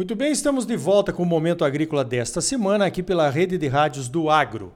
Muito bem, estamos de volta com o Momento Agrícola desta semana, aqui pela rede de rádios do Agro.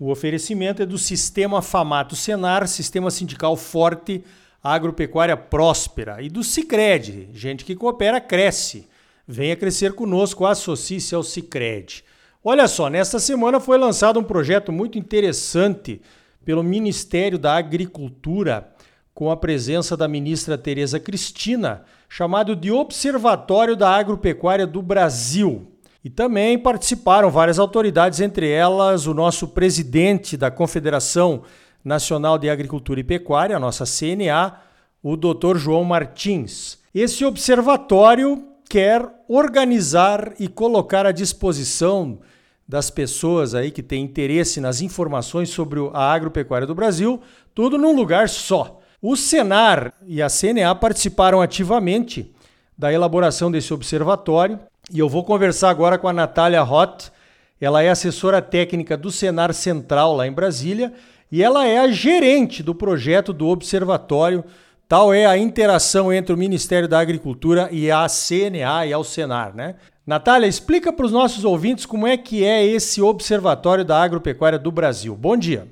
O oferecimento é do Sistema Famato Senar, Sistema Sindical Forte, Agropecuária Próspera, e do Cicred, gente que coopera, cresce. Venha crescer conosco, associe-se ao Cicred. Olha só, nesta semana foi lançado um projeto muito interessante pelo Ministério da Agricultura, com a presença da ministra Tereza Cristina, chamado de Observatório da Agropecuária do Brasil. E também participaram várias autoridades, entre elas o nosso presidente da Confederação Nacional de Agricultura e Pecuária, a nossa CNA, o Dr. João Martins. Esse observatório quer organizar e colocar à disposição das pessoas aí que têm interesse nas informações sobre a agropecuária do Brasil, tudo num lugar só. O Senar e a CNA participaram ativamente da elaboração desse observatório e eu vou conversar agora com a Natália Roth. Ela é assessora técnica do Senar Central lá em Brasília e ela é a gerente do projeto do observatório. Tal é a interação entre o Ministério da Agricultura e a CNA e ao Senar, né? Natália, explica para os nossos ouvintes como é que é esse Observatório da Agropecuária do Brasil. Bom dia.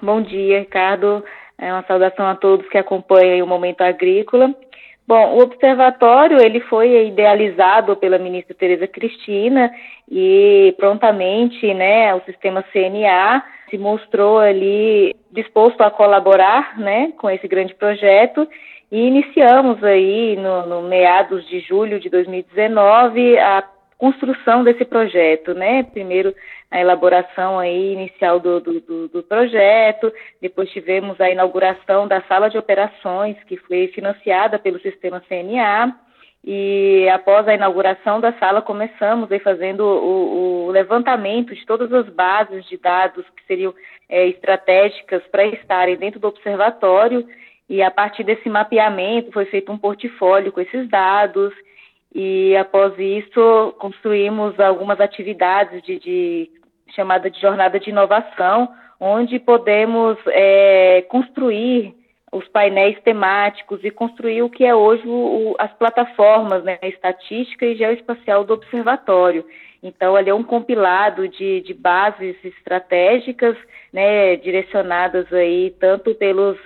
Bom dia, Ricardo. É uma saudação a todos que acompanham o Momento Agrícola. Bom, o observatório ele foi idealizado pela ministra Tereza Cristina e prontamente, né, o sistema CNA se mostrou ali disposto a colaborar, né, com esse grande projeto e iniciamos aí no, no meados de julho de 2019 a construção desse projeto, né? Primeiro a elaboração aí inicial do, do, do, projeto, depois tivemos a inauguração da sala de operações, que foi financiada pelo sistema CNA, e após a inauguração da sala começamos aí fazendo o, o levantamento de todas as bases de dados que seriam é, estratégicas para estarem dentro do observatório, e a partir desse mapeamento foi feito um portfólio com esses dados, e após isso construímos algumas atividades de, de chamada de jornada de inovação, onde podemos é, construir os painéis temáticos e construir o que é hoje o, as plataformas né, estatística e geoespacial do observatório. Então, ali é um compilado de, de bases estratégicas, né, direcionadas aí tanto pelos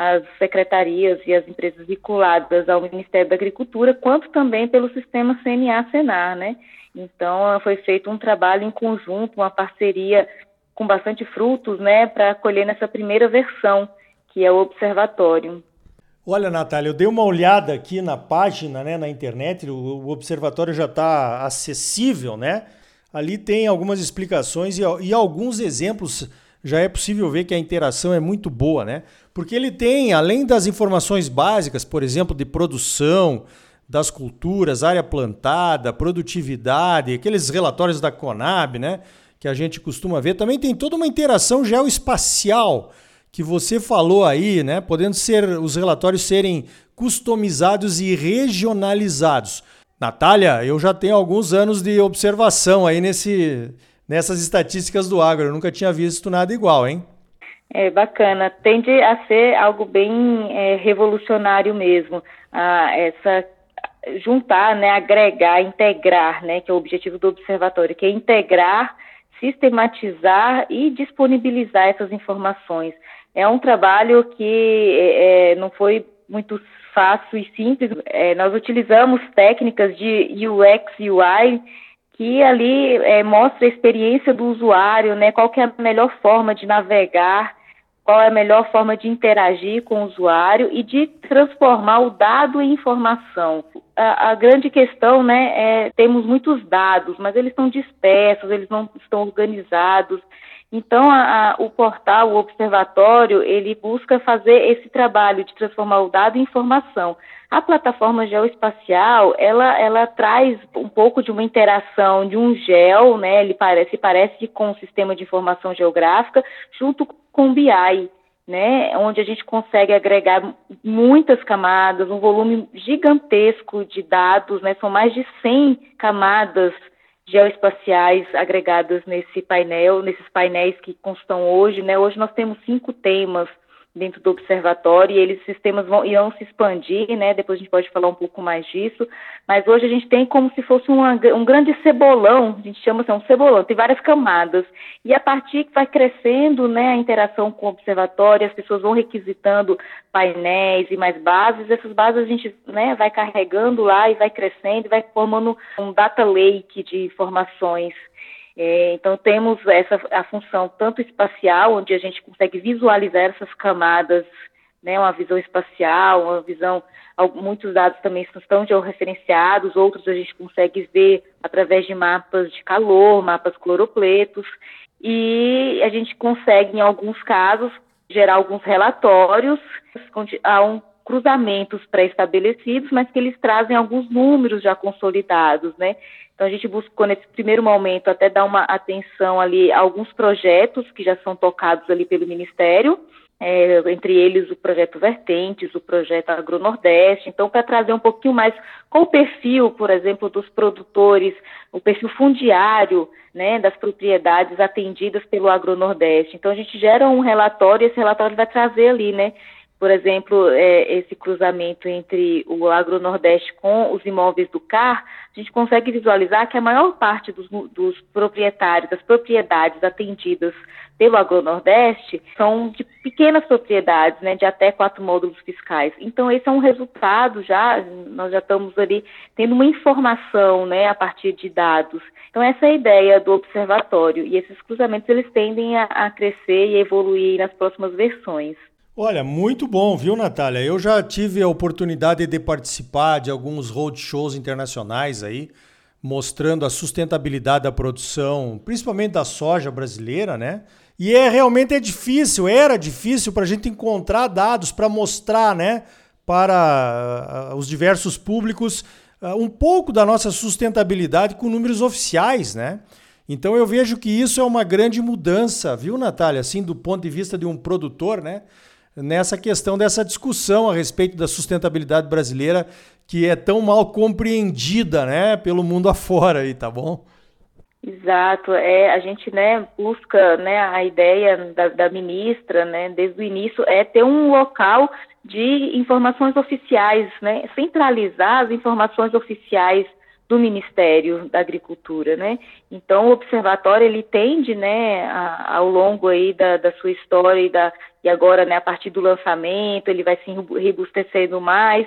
as secretarias e as empresas vinculadas ao Ministério da Agricultura, quanto também pelo sistema CNA-Senar, né? Então, foi feito um trabalho em conjunto, uma parceria com bastante frutos, né, para acolher nessa primeira versão, que é o observatório. Olha, Natália, eu dei uma olhada aqui na página, né, na internet, o, o observatório já está acessível, né? Ali tem algumas explicações e, e alguns exemplos já é possível ver que a interação é muito boa, né? Porque ele tem, além das informações básicas, por exemplo, de produção das culturas, área plantada, produtividade, aqueles relatórios da Conab, né? Que a gente costuma ver, também tem toda uma interação geoespacial que você falou aí, né? Podendo ser os relatórios serem customizados e regionalizados. Natália, eu já tenho alguns anos de observação aí nesse, nessas estatísticas do agro. Eu nunca tinha visto nada igual, hein? É bacana. Tende a ser algo bem é, revolucionário mesmo. Ah, essa juntar, né, agregar, integrar, né, que é o objetivo do observatório, que é integrar, sistematizar e disponibilizar essas informações. É um trabalho que é, é não foi muito fácil e simples. É, nós utilizamos técnicas de UX, UI que ali é, mostra a experiência do usuário, né, qual é a melhor forma de navegar, qual é a melhor forma de interagir com o usuário e de transformar o dado em informação. A, a grande questão, né, é temos muitos dados, mas eles estão dispersos, eles não estão organizados. Então, a, a, o portal, o observatório, ele busca fazer esse trabalho de transformar o dado em informação. A plataforma geoespacial, ela, ela traz um pouco de uma interação de um gel, né? Ele parece, parece com o sistema de informação geográfica, junto com o BI, né? Onde a gente consegue agregar muitas camadas, um volume gigantesco de dados, né? São mais de 100 camadas geoespaciais agregadas nesse painel, nesses painéis que constam hoje, né? Hoje nós temos cinco temas dentro do observatório e eles sistemas vão irão se expandir, né? Depois a gente pode falar um pouco mais disso. Mas hoje a gente tem como se fosse uma, um grande cebolão, a gente chama assim, um cebolão, tem várias camadas. E a partir que vai crescendo, né, a interação com o observatório, as pessoas vão requisitando painéis e mais bases, essas bases a gente, né, vai carregando lá e vai crescendo, vai formando um data lake de informações é, então temos essa a função tanto espacial, onde a gente consegue visualizar essas camadas, né, uma visão espacial, uma visão, muitos dados também estão georreferenciados, outros a gente consegue ver através de mapas de calor, mapas cloropletos, e a gente consegue, em alguns casos, gerar alguns relatórios, há um cruzamentos pré-estabelecidos, mas que eles trazem alguns números já consolidados, né? Então a gente buscou nesse primeiro momento até dar uma atenção ali a alguns projetos que já são tocados ali pelo Ministério, é, entre eles o projeto Vertentes, o projeto Agronordeste, então para trazer um pouquinho mais com o perfil, por exemplo, dos produtores, o perfil fundiário, né, das propriedades atendidas pelo Agronordeste. Então a gente gera um relatório e esse relatório vai trazer ali, né, por exemplo, é, esse cruzamento entre o agronordeste com os imóveis do CAR, a gente consegue visualizar que a maior parte dos, dos proprietários, das propriedades atendidas pelo agronordeste, são de pequenas propriedades, né, de até quatro módulos fiscais. Então, esse é um resultado já, nós já estamos ali tendo uma informação, né, a partir de dados. Então, essa é a ideia do observatório, e esses cruzamentos, eles tendem a, a crescer e evoluir nas próximas versões. Olha, muito bom, viu, Natália? Eu já tive a oportunidade de participar de alguns roadshows internacionais aí, mostrando a sustentabilidade da produção, principalmente da soja brasileira, né? E é realmente é difícil, era difícil para a gente encontrar dados para mostrar, né, para uh, os diversos públicos uh, um pouco da nossa sustentabilidade com números oficiais, né? Então eu vejo que isso é uma grande mudança, viu, Natália? Assim, do ponto de vista de um produtor, né? Nessa questão dessa discussão a respeito da sustentabilidade brasileira que é tão mal compreendida, né, pelo mundo afora aí, tá bom? Exato, é, a gente, né, busca, né, a ideia da, da ministra, né, desde o início é ter um local de informações oficiais, né, centralizar as informações oficiais do Ministério da Agricultura, né? Então o observatório ele tende, né, a, ao longo aí da, da sua história e, da, e agora, né, a partir do lançamento ele vai se robustecendo mais.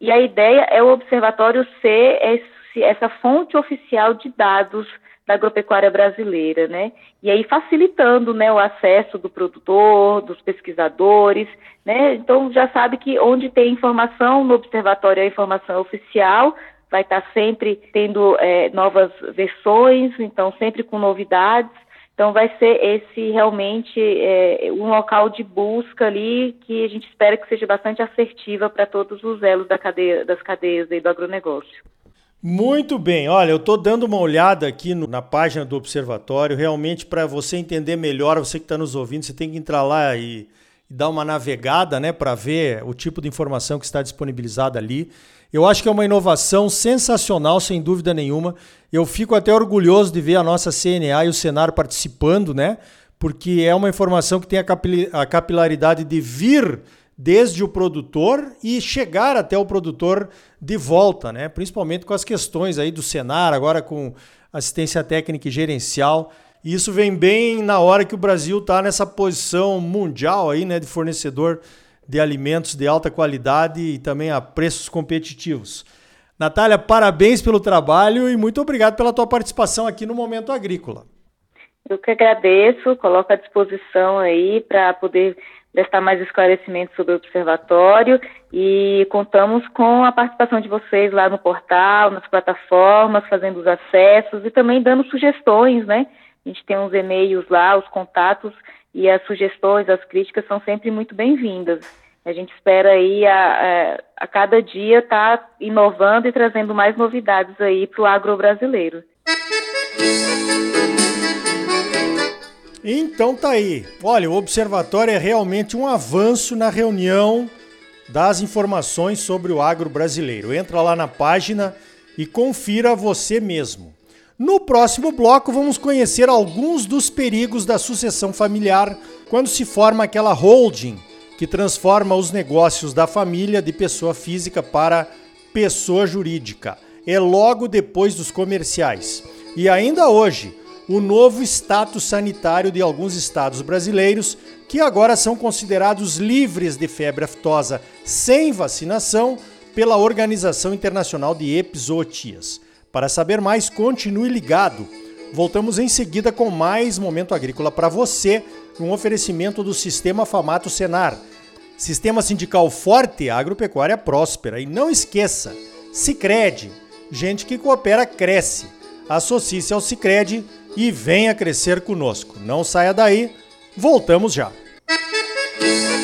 E a ideia é o observatório ser esse, essa fonte oficial de dados da agropecuária brasileira, né? E aí facilitando, né, o acesso do produtor, dos pesquisadores, né? Então já sabe que onde tem informação no observatório é a informação oficial, vai estar sempre tendo é, novas versões, então sempre com novidades. Então vai ser esse realmente é, um local de busca ali que a gente espera que seja bastante assertiva para todos os elos da cadeia, das cadeias do agronegócio. Muito bem, olha, eu estou dando uma olhada aqui no, na página do Observatório. Realmente, para você entender melhor, você que está nos ouvindo, você tem que entrar lá e, e dar uma navegada, né, para ver o tipo de informação que está disponibilizada ali. Eu acho que é uma inovação sensacional, sem dúvida nenhuma. Eu fico até orgulhoso de ver a nossa CNA e o Senar participando, né? Porque é uma informação que tem a capilaridade de vir desde o produtor e chegar até o produtor de volta, né? Principalmente com as questões aí do Senar, agora com assistência técnica e gerencial. E isso vem bem na hora que o Brasil está nessa posição mundial aí, né, de fornecedor de alimentos de alta qualidade e também a preços competitivos. Natália, parabéns pelo trabalho e muito obrigado pela tua participação aqui no Momento Agrícola. Eu que agradeço, coloco à disposição aí para poder prestar mais esclarecimentos sobre o observatório e contamos com a participação de vocês lá no portal, nas plataformas, fazendo os acessos e também dando sugestões, né? A gente tem uns e-mails lá, os contatos e as sugestões, as críticas são sempre muito bem-vindas. A gente espera aí a, a, a cada dia estar tá inovando e trazendo mais novidades aí para o agro brasileiro. Então tá aí. Olha, o observatório é realmente um avanço na reunião das informações sobre o agro brasileiro. Entra lá na página e confira você mesmo. No próximo bloco, vamos conhecer alguns dos perigos da sucessão familiar quando se forma aquela holding que transforma os negócios da família de pessoa física para pessoa jurídica. É logo depois dos comerciais. E ainda hoje, o novo status sanitário de alguns estados brasileiros, que agora são considerados livres de febre aftosa sem vacinação pela Organização Internacional de Epizootias. Para saber mais, continue ligado. Voltamos em seguida com mais Momento Agrícola para você, um oferecimento do Sistema Famato Senar. Sistema sindical forte, agropecuária próspera. E não esqueça, Sicredi, gente que coopera cresce. Associe-se ao Sicredi e venha crescer conosco. Não saia daí, voltamos já. Música